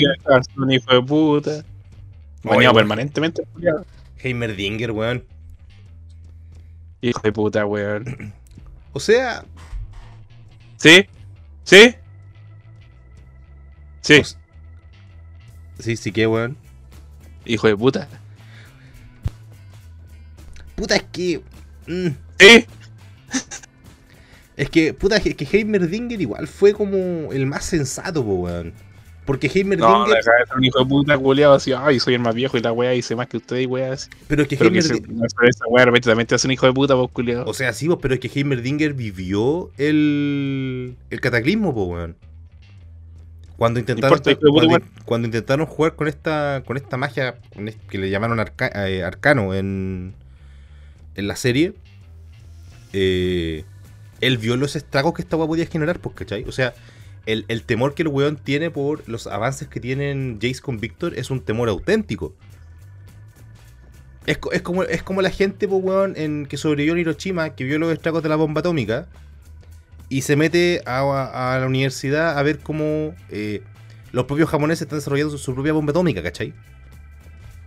S2: Hijo de puta. Bañado permanentemente.
S1: Heimerdinger, weón.
S2: Hijo de puta, weón.
S1: O sea.
S2: ¿Sí? ¿Sí? Sí.
S1: sí, sí que, weón.
S2: Hijo de puta.
S1: Puta, es que.
S2: Mm. ¿Sí?
S1: Es que, puta, es que Heimerdinger igual fue como el más sensato, weón. Porque Heimerdinger. No,
S2: la cabeza un hijo de puta culiado así, ay, soy el más viejo y la weá hice más que usted y weá.
S1: Pero es que Heimerdinger.
S2: Esa weá de repente también te hace un hijo de puta, vos culiado.
S1: O sea, sí, vos, pero es que Heimerdinger vivió el. el cataclismo, po, weón. Cuando intentaron, cuando, intentaron jugar con esta con esta magia que le llamaron eh, arcano en, en la serie, eh, él vio los estragos que esta weá podía generar, pues, ¿cachai? O sea, el, temor que el weón tiene por los avances que tienen Jace con Victor es un temor auténtico. Es, es como, es como la gente, pues, weón, en, que sobrevivió en Hiroshima, que vio los estragos de la bomba atómica y se mete a, a la universidad a ver cómo eh, los propios japoneses están desarrollando su, su propia bomba atómica, ¿cachai?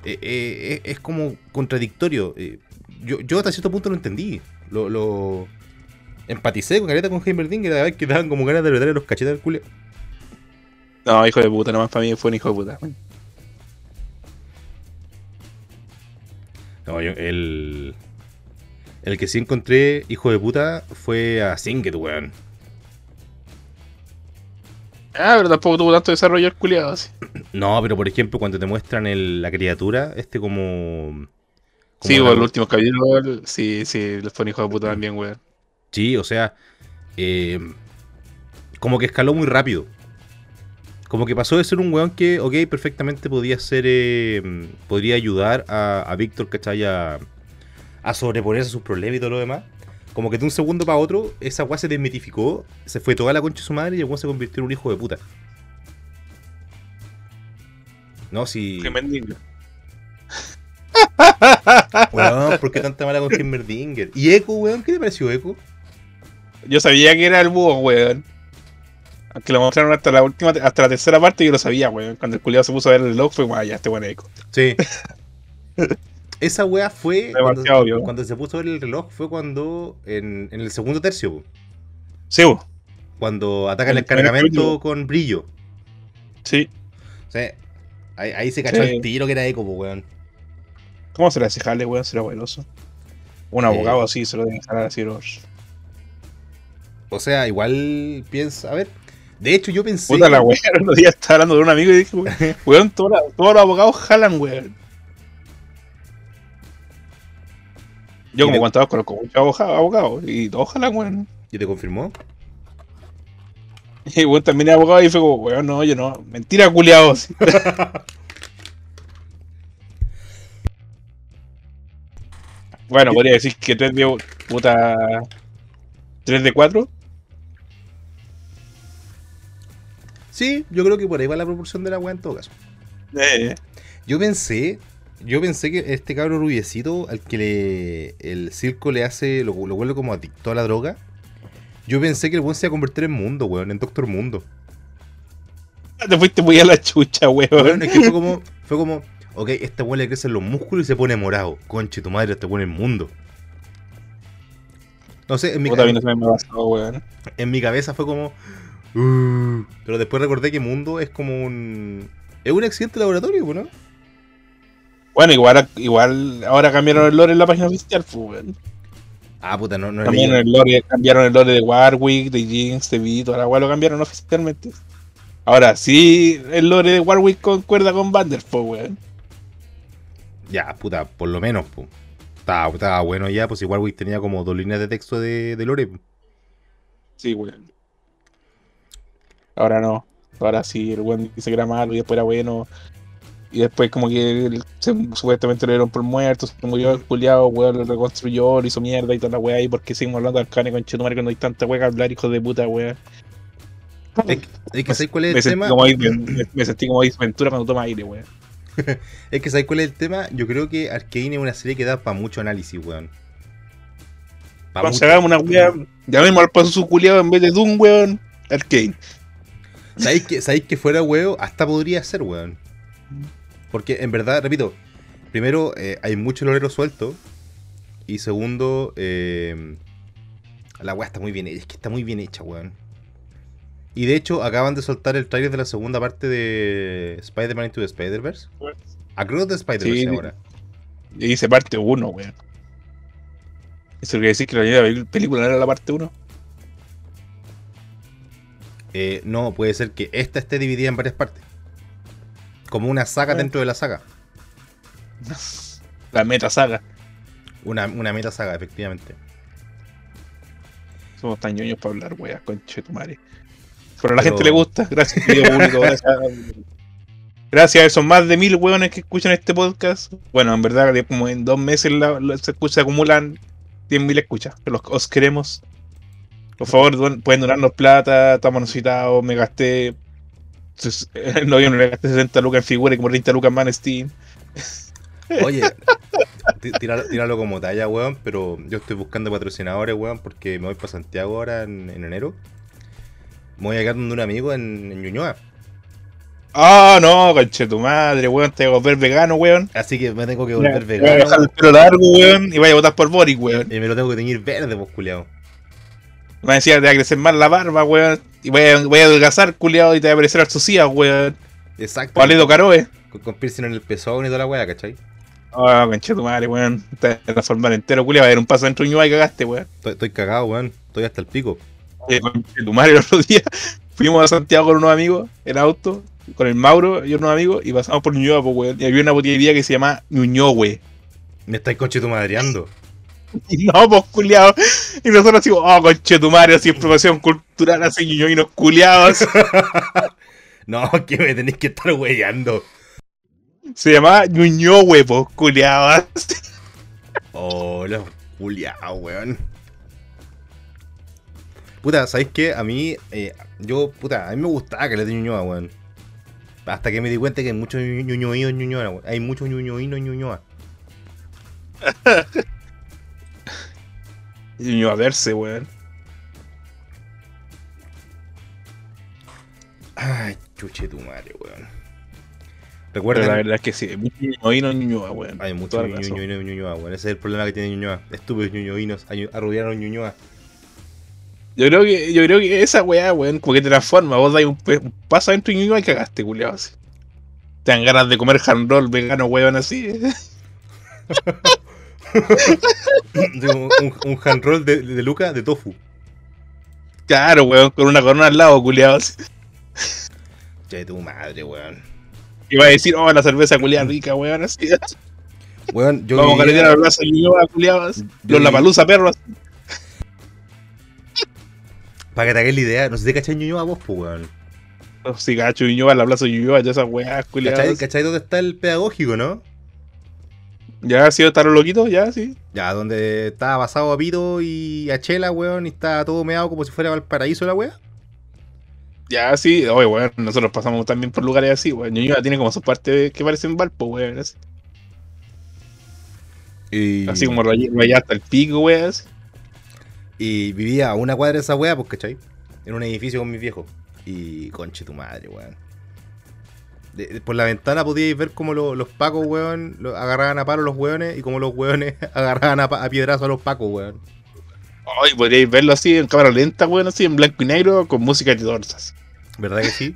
S1: Eh, eh, es, como contradictorio. eh. yo, yo hasta cierto punto lo entendí. Lo empaticé con Careta con Heimerdinger, a ver que daban como ganas de retarle los cachetes al culo.
S2: No, hijo de puta, nomás para mí fue un hijo de puta.
S1: No, yo, el. El que sí encontré, hijo de puta, fue a Singet, weón.
S2: Ah, pero tampoco tuvo tanto desarrollo el culiado así.
S1: No, pero por ejemplo, cuando te muestran el- la criatura, este como. como
S2: Sí,
S1: la-
S2: por el último capítulo, sí, sí, fue un hijo de puta también, weón.
S1: Sí, o sea. eh, como que escaló muy rápido. Como que pasó de ser un weón que, ok, perfectamente podía ser. eh, podría ayudar a, a Víctor, ¿cachai? A, a sobreponerse a sus problemas y todo lo demás. Como que de un segundo para otro, esa weá se desmitificó, se fue toda la concha de su madre y el weón se convirtió en un hijo de puta. No, si.
S2: Tremendingo.
S1: Weón, ¿por qué tanta mala con Heimerdinger? ¿Y Echo, weón? ¿Qué te pareció Echo?
S2: Yo sabía que era el búho, weón. Aunque lo mostraron hasta la última, hasta la tercera parte, yo lo sabía, weón. Cuando el culiado se puso a ver el reloj, fue guay, ya este buen eco.
S1: Sí. Esa wea fue. Cuando,
S2: obvio.
S1: cuando se puso a ver el reloj fue cuando. En, en el segundo tercio,
S2: Sí, bo.
S1: cuando atacan el
S2: el
S1: cargamento con brillo.
S2: sí.
S1: O sea, ahí, ahí se cachó
S2: Sí.
S1: el tiro que era Echo, po, weón.
S2: ¿Cómo será ese jale, weón? Será buenoso. Un abogado así se lo deben jalar así, bro.
S1: O sea, igual piensa. A ver. De hecho, yo pensé.
S2: Puta la weón, el otro día estaba hablando de un amigo y dije, weón, weón, todos, los abogados jalan, weón. Yo como cuando conozco muchos abogados, abogados y todos jalan, weón.
S1: ¿Y te confirmó?
S2: Y weón también es abogado y fue como, weón, no, yo no. Mentira, culiados. bueno, podría decir que 3 de puta. 3 de 4.
S1: Sí, yo creo que por ahí va la proporción de la wea en todo caso.
S2: Eh,
S1: Yo pensé. Yo pensé que este cabro rubiecito al que le, el circo le hace. Lo, lo vuelve como adicto a la droga. Yo pensé que el weón se iba a convertir en mundo, weón, en Doctor Mundo.
S2: te fuiste muy a la chucha, weón.
S1: Weón, es que fue como. Fue como. Ok, este weón le crecen los músculos y se pone morado. Conche tu madre, este weón es mundo. No sé, en mi,
S2: Puta, a mí
S1: ca-
S2: no se me pasó, weón.
S1: en mi cabeza fue como. "Uh", pero después recordé que mundo es como un. Es un accidente de laboratorio, ¿no?
S2: Bueno, igual, igual ahora cambiaron el lore en la página oficial, pues.
S1: Ah, puta, no, no
S2: Cambiaron el lore, cambiaron el lore de Warwick, de Jinx, de Vito, ahora igual lo cambiaron oficialmente. Ahora sí, el lore de Warwick concuerda con Vanderpool, weón.
S1: Ya, puta, por lo menos, pues. Estaba, bueno ya, pues igual Wick tenía como dos líneas de texto de, de Lore. po.
S2: Sí, weón. Ahora no. Ahora sí, el weón dice que era malo y después era bueno. Y después como que él se- supuestamente lo dieron por muerto, se murió el culiado, weón, lo reconstruyó, lo hizo mierda y toda la weá. ¿Y por qué seguimos hablando de Arcane con Chetumare cuando hay tanta weá que hablar, hijos de puta, weón?
S1: Es, que- es que ¿sabes cuál es
S2: Me
S1: el
S2: sentí,
S1: tema?
S2: como, me, me sentí como Ventura cuando toma aire, weón.
S1: Es que ¿sabes cuál es el tema? Yo creo que Arkane es una serie que da para mucho análisis, weón. Pa'
S2: Cuando
S1: mucho.
S2: se hagamos una weá, ya mismo al paso su culiado en vez de Doom, weón, Arcane.
S1: ¿Sabéis que, ¿Sabéis que fuera huevo? Hasta podría ser, weón. Porque en verdad, repito, primero, eh, hay mucho lorero suelto. Y segundo, eh, la weá está muy bien hecha. Es que está muy bien hecha, weón. Y de hecho, acaban de soltar el trailer de la segunda parte de Spider-Man Into the Spider-Verse. Across the Spider-Verse
S2: Sí.
S1: ahora.
S2: Y dice parte 1, weón. ¿Eso quiere decir que la primera película no era la parte 1?
S1: Eh, no, puede ser que esta esté dividida en varias partes. Como una saga dentro de la saga.
S2: La meta saga.
S1: Una, una meta saga, efectivamente.
S2: Somos tan ñoños para hablar, weón, conche tu madre. Pero a la
S1: Pero-
S2: gente le gusta, gracias querido público, gracias. Gracias esos más de mil weones que escuchan este podcast. Bueno, en verdad, como en dos meses la- la- se, se acumulan 10.000 escuchas. Los, os queremos. Por favor, pueden donarnos plata, estamos necesitados. Me gasté. En noviembre me gasté 60 lucas en figura y como 30 lucas más en Steam.
S1: Oye, tíralo, como talla, weón. Pero yo estoy buscando patrocinadores, weón, porque me voy para Santiago ahora en, en enero. Me voy a quedar donde un amigo en, en Ñuñoa.
S2: Ah, no, conche tu madre, weón. Te voy a volver vegano, weón.
S1: Así que me tengo que
S2: Voy a
S1: volver
S2: dejar
S1: vegano.
S2: el pelo largo, weón. Y vaya a votar por Boric, weón.
S1: Y me lo tengo que teñir verde, pues, culiao.
S2: Me decía, te va a crecer más la barba, weón. Y voy a, voy a adelgazar, culiado, y te va a aparecer Arzucía, weón.
S1: Exacto.
S2: Valido Caroe.
S1: Con, con piercing en el pezón y toda la weá, ¿cachai?
S2: Ah, conche tu madre, weón. Te transformar entero, culiado. Va a haber un paso dentro de Ñuñoa y cagaste, weón.
S1: Estoy, estoy cagado, weón. Estoy hasta el pico.
S2: Eh, conche tu madre, el otro día fuimos a Santiago con unos amigos en auto, con el Mauro y unos amigos, y pasamos por Ñuñoa, pues, weón. Y había una botillería que se llama Ñuñohue.
S1: Me estáis conchetumadreando.
S2: Y no, pues, culiados. Y nosotros así, oh, conche tu madre, así, promoción cultural, así, ñuñoinos culiados.
S1: No, que me tenéis que estar weyando.
S2: Se llamaba Ñuñohue, pues, culiados.
S1: Oh, los culiados, weón. Puta, ¿sabéis qué? A mí, eh, yo, puta, a mí me gustaba que le de Ñuñoa, weón. Hasta que me di cuenta que hay muchos ñuñoínos en Ñuñoa, weón. Hay muchos ñuñoínos en Ñuñoa.
S2: Ñuñoa verse, weón.
S1: Ay, chuche tu madre, weón.
S2: Pero
S1: Recuerden,
S2: la verdad es que sí, ñuñoinos en Ñuñoa, weón.
S1: hay
S2: razón.
S1: ñuñoínos en Ñuñoa, weón. Ese es el problema que tiene Ñuñoa. Estúpidos ñuñoínos, ayu- arruinaron Ñuñoa.
S2: Yo creo que, yo creo que esa weá, weón, como que te transforma. Vos dais un, un paso adentro de Ñuñoa y cagaste, culiado. así. Te dan ganas de comer hand roll vegano, weón, así.
S1: un, un, un hand roll de, de Luca de tofu.
S2: Claro, weón, con una corona al lado, culiado. así.
S1: Che, tu madre, weón.
S2: Va a decir, oh, la cerveza culiada rica, weón, así.
S1: Weón, yo
S2: Vamos a
S1: vivía-
S2: calentar la plaza de Ñuñoa, culiado. así.
S1: yo
S2: Los la
S1: vivía-
S2: palusa, perros.
S1: Para que te hagáis la idea, no sé si te cachai Ñuñoa vos, pues, weón.
S2: Si cacho Ñuñoa, la plaza de Ñuñoa, ya esas weas, culiado.
S1: ¿Cachai, ¿Cachai dónde está el pedagógico, no?
S2: Ya ha sido estar loquito, ya, sí.
S1: Ya, donde estaba basado a Pito y a Chela, weón, y estaba todo meado como si fuera Valparaíso la wea.
S2: Ya, sí. Oye, weón, nosotros pasamos también por lugares así, weón. Ñuñoa tiene como sus partes que parecen Valpo, weón. Así,
S1: Y,
S2: así como rayar hasta el pico, weón. así.
S1: y vivía a una cuadra de esa wea, pues, ¿cachai? En un edificio con mis viejos. Y conche tu madre, weón. De- de- por la ventana podíais ver como lo- los pacos, weón, lo- agarraban a palo los weones y como los weones agarraban a, a piedrazo a los pacos, weón.
S2: Ay, podríais verlo así en cámara lenta, weón, así en blanco y negro con música de dorsas.
S1: ¿Verdad que sí?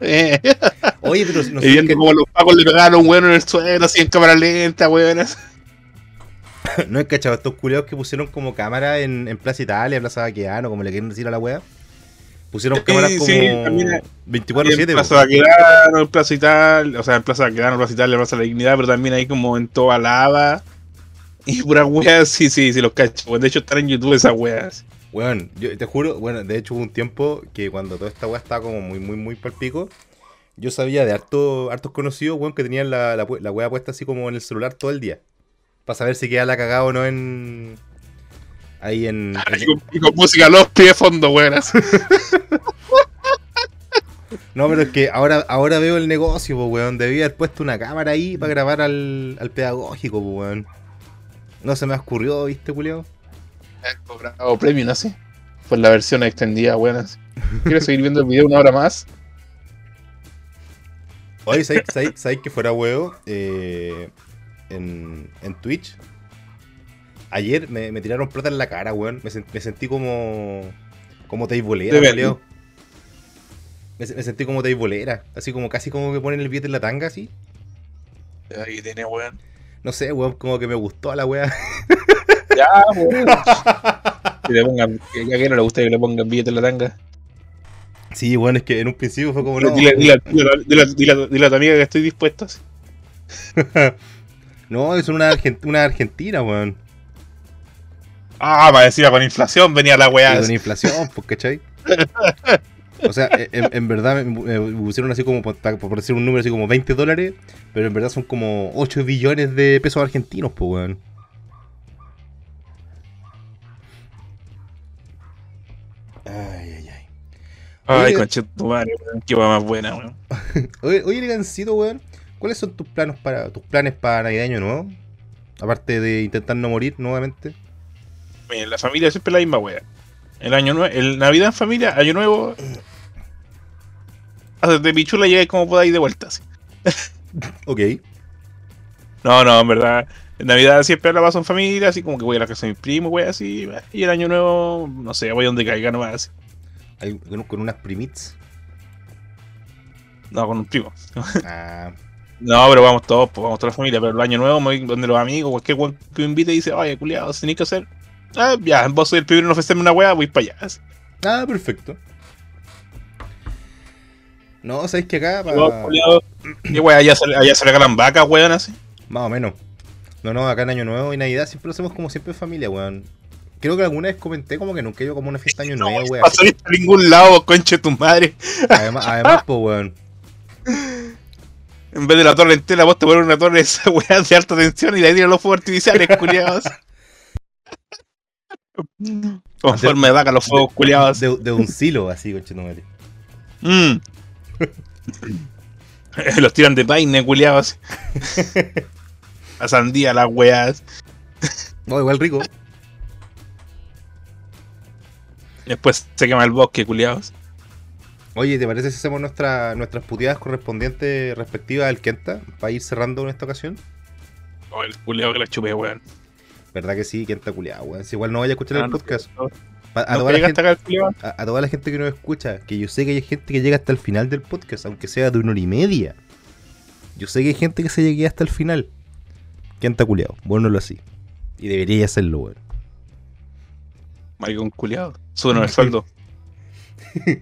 S2: Eh,
S1: Oye, pero no sé
S2: viendo
S1: qué-
S2: como los pacos le pegaron a un weón en el suelo, así en cámara lenta, weón.
S1: ¿No he cachado estos culeados que pusieron como cámara en, en Plaza Italia, Plaza Baqueano, como le quieren decir a la wea? Pusieron
S2: Sí,
S1: cámaras como
S2: sí, Y
S1: 24-7.
S2: en
S1: po.
S2: Plaza Baquedano, en Plaza Italia, o sea, en Plaza Baquedano, Plaza Italia, Plaza de la Dignidad, pero también hay como en toda lava. Y pura weas, sí, sí, sí, los cacho. De hecho, están en YouTube esas weas.
S1: Weón, yo te juro, bueno, de hecho hubo un tiempo que cuando toda esta weá estaba como muy, muy, muy palpico, yo sabía de harto, hartos conocidos, weón, que tenían la, la, la weá puesta así como en el celular todo el día. Para saber si queda la cagada o no en. Ahí en. en-
S2: con, con música los pies de fondo, weón. así.
S1: No, pero es que ahora, ahora veo el negocio, pues, weón. Debía haber puesto una cámara ahí para grabar al, al pedagógico, pues, weón. No se me ocurrió, ¿viste, culeo?
S2: Cobrado premio, ¿no? Así. Fue la versión extendida, weón. así. ¿Quieres seguir viendo el video una hora más?
S1: Oye, ¿sabéis, sabéis- sabéis que fuera huevo? Eh, en, en Twitch. Ayer me, me tiraron plata en la cara, weón. Me, sen- me sentí como. Como teibolera. Me, me sentí como teibolera. Así como casi como que ponen el billete en la tanga, así.
S2: Ahí tiene, weón.
S1: No sé, weón, como que me gustó la weá.
S2: Ya, weón. Que le pongan, que ya que no le gusta que le pongan billete en la tanga.
S1: Sí, weón, es que en un principio fue como no.
S2: Dile, dile, dile, dile, a tu amiga que estoy dispuesto.
S1: No, es una, argent- una argentina, weón.
S2: Ah, para decir con inflación venía la weá.
S1: con inflación, pues, ¿cachai? O sea, en, en verdad me, me pusieron así como, por, decir un número así como 20 dólares, pero en verdad son como 8 billones de pesos argentinos, pues, weón. Ay, ay, ay.
S2: Ay,
S1: Oye.
S2: conche tu madre, weón. Qué más buena, weón.
S1: Oye, oye Legancito, weón, ¿cuáles son tus planos para tus planes para Navidad Año Nuevo? Aparte de intentar no morir nuevamente.
S2: Miren, la familia siempre es la misma wea. El año nuevo, el Navidad en familia, año nuevo. Hacerte pichula y llegáis como podáis de vuelta. así.
S1: Ok.
S2: No, no, en verdad. En Navidad siempre la paso en familia, así como que voy a la casa de mi primo, wea, así. Y el año nuevo, no sé, voy donde caiga nomás. Así.
S1: Con, unas primits.
S2: No, con un primo.
S1: Ah,
S2: No, pero vamos todos, pues vamos toda la familia. Pero el año nuevo me voy donde los amigos, cualquier que me invite y dice, oye, culiado, tenéis que hacer. Ah, ya, vos sois el primero en ofrecerme una wea, voy para allá.
S1: ah, perfecto. No, sabéis que acá. pa-
S2: Vos, culiao, Y wea, allá se, allá se regalan vacas, weón, así.
S1: Más o menos. No, no, acá en Año Nuevo y Navidad siempre lo hacemos como siempre en familia, weón. Creo que alguna vez comenté como que nunca iba como una fiesta de Año Nuevo,
S2: No
S1: weón.
S2: pasó a ningún lado, conche tu madre.
S1: Además, además, pues, weón.
S2: En vez de la torre entera, vos te pones una torre de esa weá de alta tensión y le tiran los fuegos artificiales, culiados. Con forma de vaca, los fuegos culiados.
S1: De, de un silo, así, conchetumare.
S2: Mm. los tiran de paine, culiados. La sandía, las weas.
S1: No, igual rico.
S2: Después se quema el bosque, culiados.
S1: Oye, ¿te parece si hacemos nuestra, nuestras puteadas correspondientes respectivas al Kenta? Para ir cerrando en esta ocasión.
S2: Oh, el culiado que la chupé, weón.
S1: ¿Verdad que sí? Kenta culiado, weón. Si igual no vaya a escuchar
S2: Ah,
S1: el
S2: no,
S1: podcast.
S2: no,
S1: a,
S2: no
S1: toda gente,
S2: acá el culiao.
S1: a, a toda la gente que nos escucha, que yo sé que hay gente que llega hasta el final del podcast, aunque sea de una hora y media. Yo sé que hay gente que se llegue hasta el final. Kenta culiado, lo así. Y debería hacerlo, weón.
S2: Maricón culiado. Súbenos el sueldo.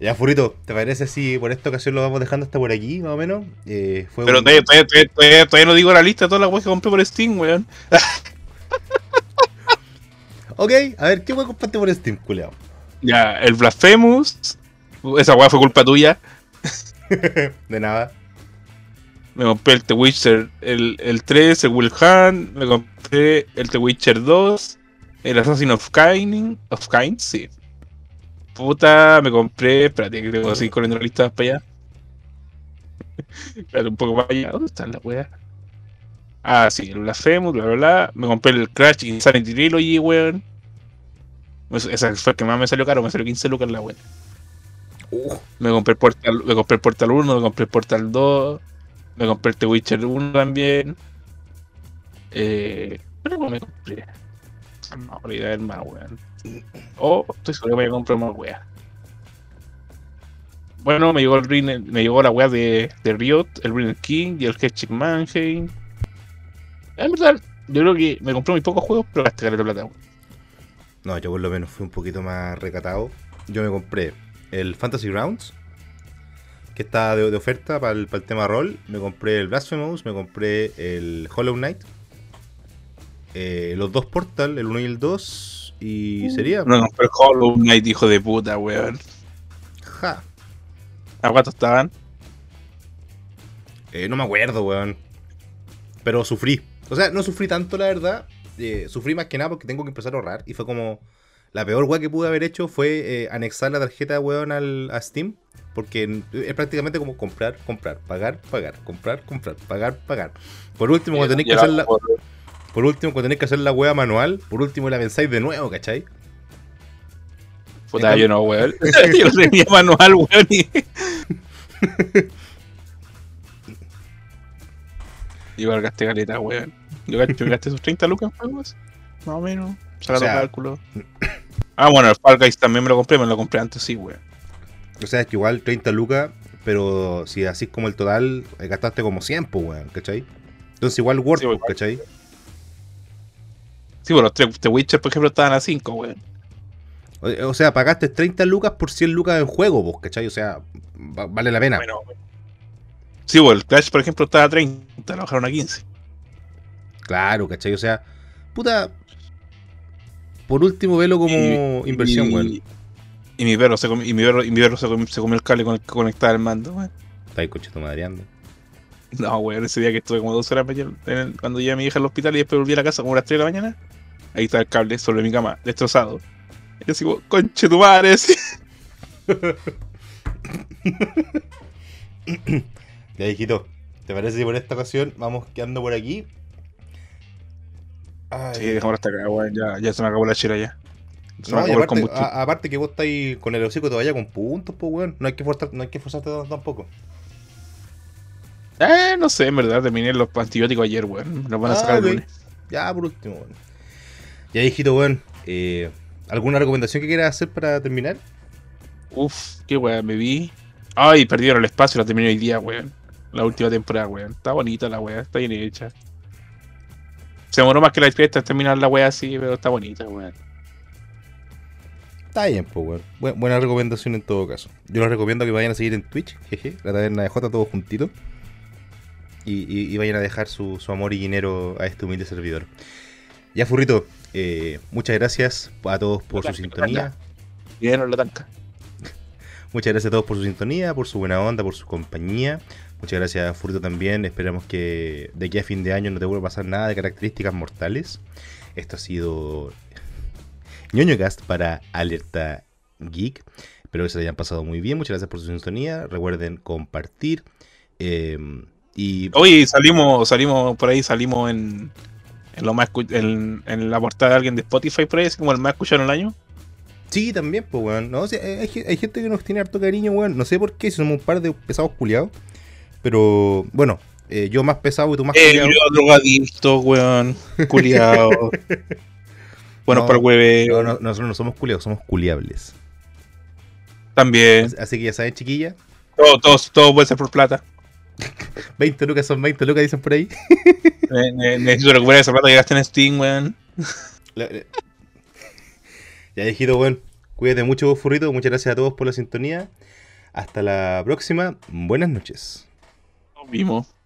S1: Ya, Furito, ¿te parece si por esta ocasión lo vamos dejando hasta por aquí, más o menos? Eh, fue
S2: Pero
S1: un-
S2: todavía, todavía, todavía- todavía- todavía no digo la lista de todas las weas que compré por Steam, weón.
S1: Ok, a ver, ¿qué weón compraste por Steam, culiao?
S2: Ya, el Blasphemous. Esa weá fue culpa tuya.
S1: De nada.
S2: Me compré el The Witcher el, el 3, el Will Hunt. Me compré el The Witcher 2. El Assassin of Kind. Of Kind, sí. Puta, me compré. Espérate, que tengo que seguir corriendo la lista para allá. Espérate un poco para allá. ¿Dónde está la weá? Ah, sí, el Blasphemous, bla bla bla. Me compré el Crash Insanity Trilogy, weón. Ese ese fue el que más me salió caro, me salió 15 lucas la weá.
S1: Uh,
S2: Me compré el Portal, me compré el Portal 1, me compré el Portal 2, me compré el The Witcher 1 también. Eh, pero no me compré. No, ir a ver más, weón. Oh, estoy seguro que me voy a comprar más weá. Bueno, me llegó el me llegó la weá de, de Riot, el Ring King y el Hedgehog Mannheim. En verdad, yo creo que me compré muy pocos juegos, pero gasté caleta plata, weón.
S1: No, yo por lo menos fui un poquito más recatado. Yo me compré el Fantasy Grounds, que está de, de oferta para el, para el tema rol. Me compré el Blasphemous, me compré el Hollow Knight. eh, los dos Portal, el 1 y el 2. Y sería.
S2: Me compré el Hollow Knight, hijo de puta, weón.
S1: Ja.
S2: ¿A cuánto estaban?
S1: Eh, no me acuerdo, weón. Pero sufrí. O sea, no sufrí tanto, la verdad. Eh, sufrí más que nada porque tengo que empezar a ahorrar. Y fue como. La peor weá que pude haber hecho fue eh, anexar la tarjeta, weón, al, a Steam. Porque es prácticamente como comprar, comprar, pagar, pagar, comprar, comprar, pagar, pagar. Por último, cuando tenéis que hacer la, por último, cuando tenéis que hacer la weá manual, por último la pensáis de nuevo, ¿cachai?
S2: Puta, yo no, weón. yo tenía manual, weón. Y... Igual gasté caleta, weón. Yo gasté, yo gasté sus 30 lucas en juegos. Más o menos. Sacando
S1: O sea-
S2: cálculo. Ah, bueno, el Fall Guys también me lo compré, me lo compré antes, sí, weón.
S1: O sea, es que igual 30 lucas, pero si así es como el total, eh, gastaste como 100, pues, weón, ¿cachai? Entonces igual Word,
S2: Sí, igual.
S1: ¿cachai?
S2: Sí, bueno, los tres The Witcher, por ejemplo, estaban a 5, weón.
S1: O, o sea, pagaste 30 lucas por 100 lucas en juego, vos, ¿cachai? O sea, va- vale la pena.
S2: Bueno. Sí, bueno, el Clash, por ejemplo, estaba a 30, lo bajaron a 15.
S1: Claro, ¿cachai? O sea, puta. Por último, velo como
S2: Y-
S1: inversión, weón.
S2: Y mi perro se comió, y mi perro, y mi perro se comió, se comió el cable con el que conectaba el mando, weón.
S1: Está ahí, coche tu madre ando.
S2: No, weón, ese día que estuve como dos horas el- cuando llevé a mi hija al hospital y después volví a la casa como a las 3 de la mañana. Ahí está el cable sobre mi cama, destrozado. Y yo como, conche tu madre.
S1: Ya, hijito, ¿te parece que por esta ocasión vamos quedando por aquí? Ay.
S2: Sí, dejamos hasta acá, weón. Ya, ya se me acabó la chela ya. Se
S1: No,
S2: acabó
S1: aparte,
S2: combustible.
S1: a- aparte que vos estáis con el hocico todavía con puntos, pues weón. No hay que forzar, no hay que forzarte tampoco.
S2: Eh, no sé, en verdad, terminé los antibióticos ayer, weón. Los van a
S1: Ah,
S2: sacar el lunes.
S1: Ya por último, weón. Ya hijito, weón. eh, ¿Alguna recomendación que quieras hacer para terminar?
S2: Uf, qué weón, me vi. Ay, perdieron el espacio, la terminé hoy día, weón. La última temporada, weón. Está bonita la weá, está bien hecha. Se demoró más que la fiesta en terminar la weá así, pero está bonita, weón.
S1: Está bien, pues, weón. Bu- buena recomendación en todo caso. Yo les recomiendo que vayan a seguir en Twitch, jeje, la taberna de J, todos juntitos. Y, y- y vayan a dejar su, su amor y dinero a este humilde servidor. Ya, Furrito, eh, muchas gracias a todos por su sintonía.
S2: Bien, la tanca.
S1: Muchas gracias a todos por su sintonía, por su buena onda, por su compañía. Muchas gracias, Furrito, también. Esperamos que de aquí a fin de año no te vuelva a pasar nada de características mortales. Esto ha sido ñoñocast para Alerta Geek. Espero que se lo hayan pasado muy bien. Muchas gracias por su sintonía. Recuerden compartir. eh, y
S2: Oye, salimos, salimos por ahí, salimos en, en lo más en, en la portada de alguien de Spotify por ahí, como el más escuchado en el año.
S1: sí, también, pues, weón. No, o sea, hay, hay gente que nos tiene harto cariño, weón. No sé por qué, si somos un par de pesados culiados. Pero, bueno, eh, yo más pesado y tú más
S2: Eh,
S1: culiao.
S2: yo drogadicto, weón. Culiado. bueno,
S1: No,
S2: para hueveo.
S1: No, no, nosotros no somos culiados, somos culiables.
S2: También.
S1: Así que ya saben, chiquilla.
S2: Todo, todo, todo puede ser por plata.
S1: 20 lucas son 20 lucas, dicen por ahí.
S2: Ne- ne- necesito recuperar esa plata que gasté en Steam, weón.
S1: La- Ya, viejito, weón. Cuídate mucho, furrito. Muchas gracias a todos por la sintonía. Hasta la próxima. Buenas noches.
S2: Nos vimos.